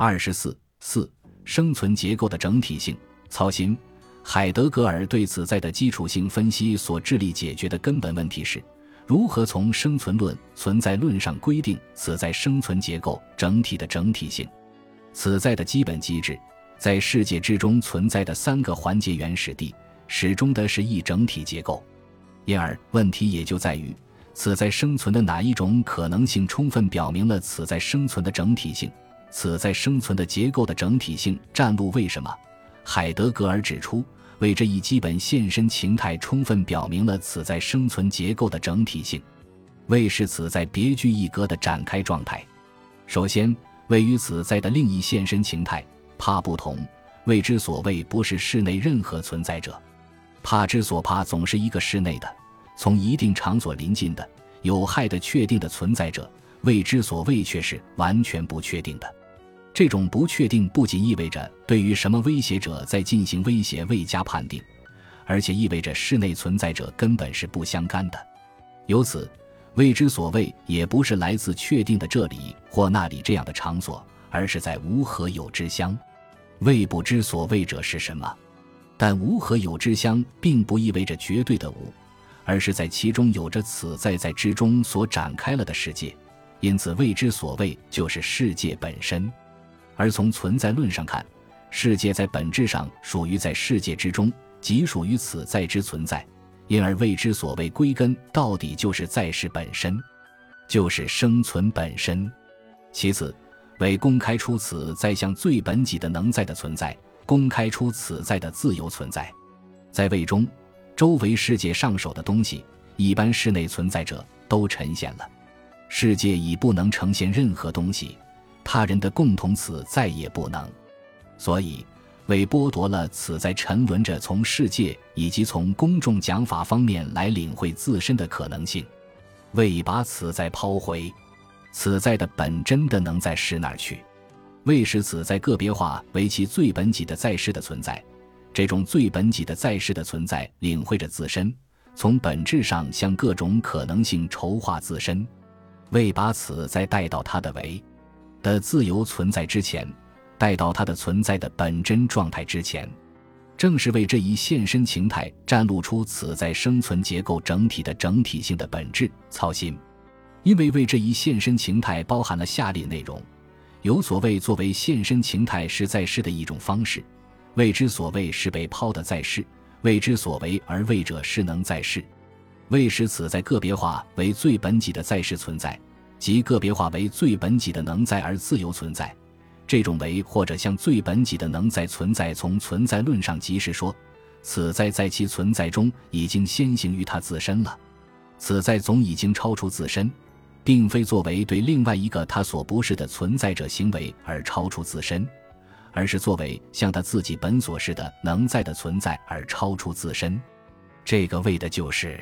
二十四四生存结构的整体性操心。海德格尔对此在的基础性分析所致力解决的根本问题是：如何从生存论、存在论上规定此在生存结构整体的整体性。此在的基本机制，在世界之中存在的三个环节原始地，始终的是一整体结构。因而，问题也就在于，此在生存的哪一种可能性充分表明了此在生存的整体性？此在生存的结构的整体性占路为什么？海德格尔指出。为这一基本现身形态充分表明了此在生存结构的整体性，为是此在别具一格的展开状态。首先，位于此在的另一现身形态怕不同，谓之所谓不是室内任何存在者。怕之所怕总是一个室内的，从一定场所临近的有害的确定的存在者，未知所谓却是完全不确定的。这种不确定不仅意味着对于什么威胁者在进行威胁未加判定，而且意味着室内存在者根本是不相干的。由此，未知所谓也不是来自确定的这里或那里这样的场所，而是在无和有之乡。未不知所谓者是什么？但无和有之乡并不意味着绝对的无，而是在其中有着此在在之中所展开了的世界。因此，未知所谓就是世界本身。而从存在论上看，世界在本质上属于在世界之中，即属于此在之存在，因而谓之所谓归根到底就是在世本身，就是生存本身。其次，为公开出此在向最本己的能在的存在，公开出此在的自由存在。在位中，周围世界上手的东西，一般室内存在者都呈现了，世界已不能呈现任何东西。他人的共同此再也不能，所以为剥夺了此在沉沦着从世界以及从公众讲法方面来领会自身的可能性，为把此在抛回，此在的本真的能在是哪儿去？为使此在个别化为其最本己的在世的存在，这种最本己的在世的存在领会着自身，从本质上向各种可能性筹划自身，为把此在带到他的为。的自由存在之前，带到它的存在的本真状态之前，正是为这一现身形态展露出此在生存结构整体的整体性的本质操心。因为为这一现身形态包含了下列内容：有所谓作为现身形态是在世的一种方式；谓之所谓是被抛的在世；谓之所为而为者是能在世；为使此在个别化为最本己的在世存在。即个别化为最本己的能在而自由存在，这种为或者向最本己的能在存在，从存在论上即是说，此在在其存在中已经先行于它自身了，此在总已经超出自身，并非作为对另外一个他所不是的存在者行为而超出自身，而是作为向他自己本所是的能在的存在而超出自身。这个为的就是。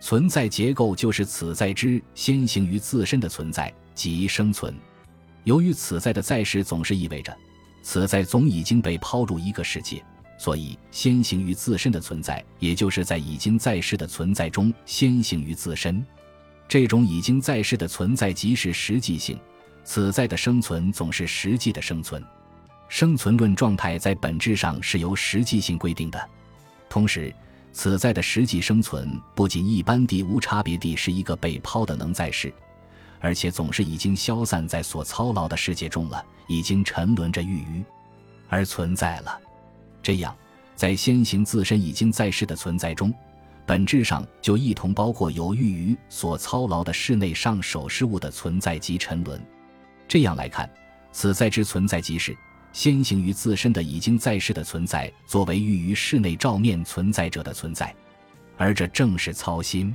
存在结构就是此在之先行于自身的存在即生存。由于此在的在世总是意味着此在总已经被抛入一个世界，所以先行于自身的存在，也就是在已经在世的存在中先行于自身。这种已经在世的存在即是实际性，此在的生存总是实际的生存。生存论状态在本质上是由实际性规定的，同时。此在的实际生存不仅一般地无差别地是一个被抛的能在世，而且总是已经消散在所操劳的世界中了，已经沉沦着郁于而存在了。这样，在先行自身已经在世的存在中，本质上就一同包括有寓于所操劳的室内上手事物的存在及沉沦。这样来看，此在之存在即是。先行于自身的已经在世的存在，作为寓于室内照面存在者的存在，而这正是操心。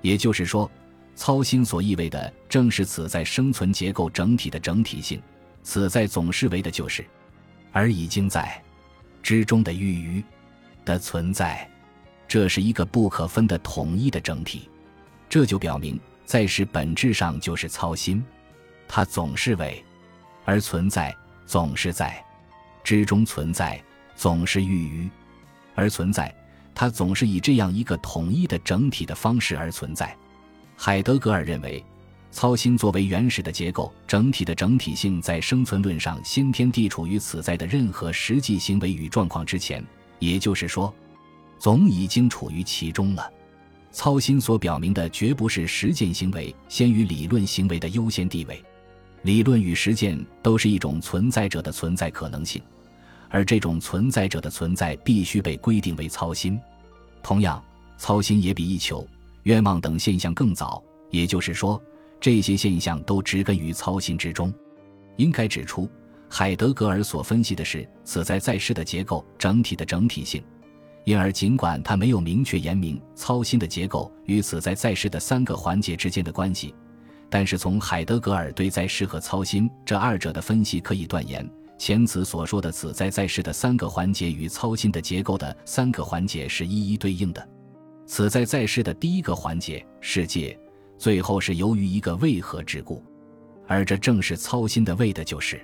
也就是说，操心所意味的正是此在生存结构整体的整体性。此在总是为的就是，而已经在之中的寓于的存在，这是一个不可分的统一的整体。这就表明，在世本质上就是操心，它总是为而存在。总是在之中存在，总是寓于而存在。它总是以这样一个统一的整体的方式而存在。海德格尔认为，操心作为原始的结构，整体的整体性在生存论上先天地处于此在的任何实际行为与状况之前，也就是说，总已经处于其中了。操心所表明的绝不是实践行为先于理论行为的优先地位，理论与实践都是一种存在者的存在可能性，而这种存在者的存在必须被规定为操心。同样，操心也比意求、愿望等现象更早，也就是说。这些现象都植根于操心之中。应该指出，海德格尔所分析的是此在在世的结构整体的整体性，因而尽管他没有明确言明操心的结构与此在在世的三个环节之间的关系，但是从海德格尔对在世和操心这二者的分析可以断言，前此所说的此在在世的三个环节与操心的结构的三个环节是一一对应的。此在在世的第一个环节世界。最后是由于一个为何之故，而这正是操心的。为的就是，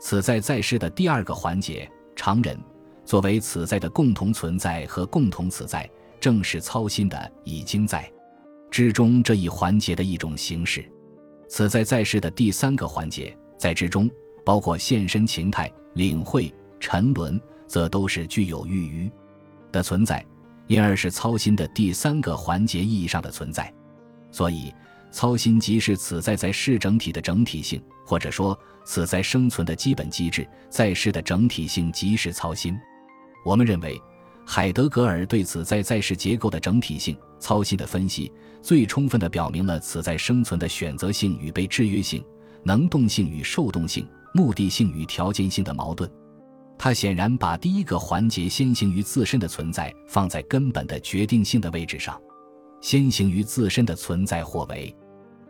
此在在世的第二个环节常人，作为此在的共同存在和共同此在，正是操心的。已经在之中这一环节的一种形式。此在在世的第三个环节在之中，包括现身情态、领会、沉沦，则都是具有寓于的存在，因而是操心的第三个环节意义上的存在。所以，操心即是此在在世整体的整体性，或者说此在生存的基本机制，在世的整体性即是操心。我们认为，海德格尔对此在在世结构的整体性操心的分析，最充分地表明了此在生存的选择性与被制约性、能动性与受动性、目的性与条件性的矛盾。他显然把第一个环节先行于自身的存在放在根本的决定性的位置上。先行于自身的存在或为，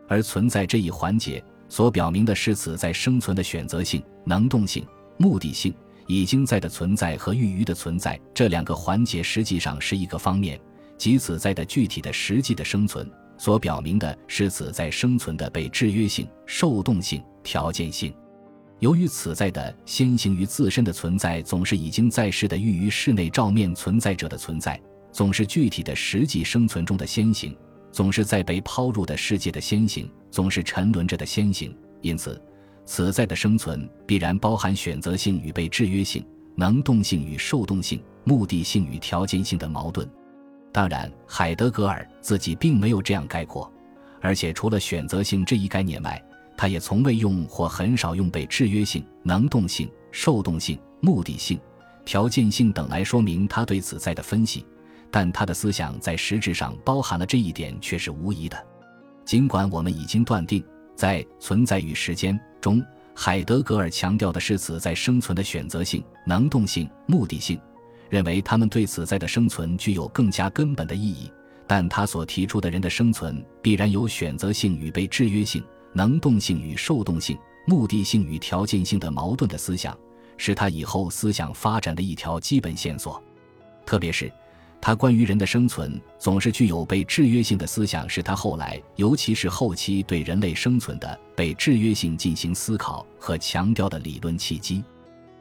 而存在这一环节所表明的是此在生存的选择性、能动性、目的性、已经在的存在和寓于的存在这两个环节实际上是一个方面，即此在的具体的实际的生存所表明的是此在生存的被制约性、受动性、条件性。由于此在的先行于自身的存在总是已经在世的寓于室内照面存在者的存在。总是具体的实际生存中的先行，总是在被抛入的世界的先行，总是沉沦着的先行。因此，此在的生存必然包含选择性与被制约性、能动性与受动性、目的性与条件性的矛盾。当然，海德格尔自己并没有这样概括，而且除了选择性这一概念外，他也从未用或很少用被制约性、能动性、受动性、目的性、条件性等来说明他对此在的分析。但他的思想在实质上包含了这一点，却是无疑的。尽管我们已经断定，在《存在与时间》中，海德格尔强调的是此在生存的选择性、能动性、目的性，认为他们对此在的生存具有更加根本的意义。但他所提出的人的生存必然有选择性与被制约性、能动性与受动性、目的性与条件性的矛盾的思想，是他以后思想发展的一条基本线索，特别是。他关于人的生存总是具有被制约性的思想，是他后来，尤其是后期对人类生存的被制约性进行思考和强调的理论契机。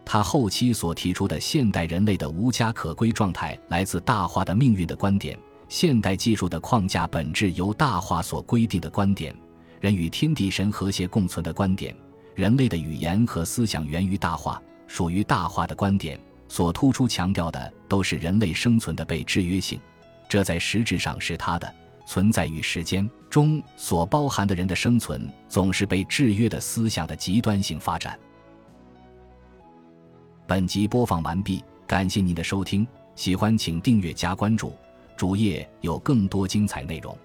他后期所提出的现代人类的无家可归状态来自大化的命运的观点，现代技术的框架本质由大化所规定的观点，人与天地神和谐共存的观点，人类的语言和思想源于大化，属于大化的观点。所突出强调的都是人类生存的被制约性，这在实质上是它的存在与时间中所包含的人的生存总是被制约的思想的极端性发展。本集播放完毕，感谢您的收听，喜欢请订阅加关注，主页有更多精彩内容。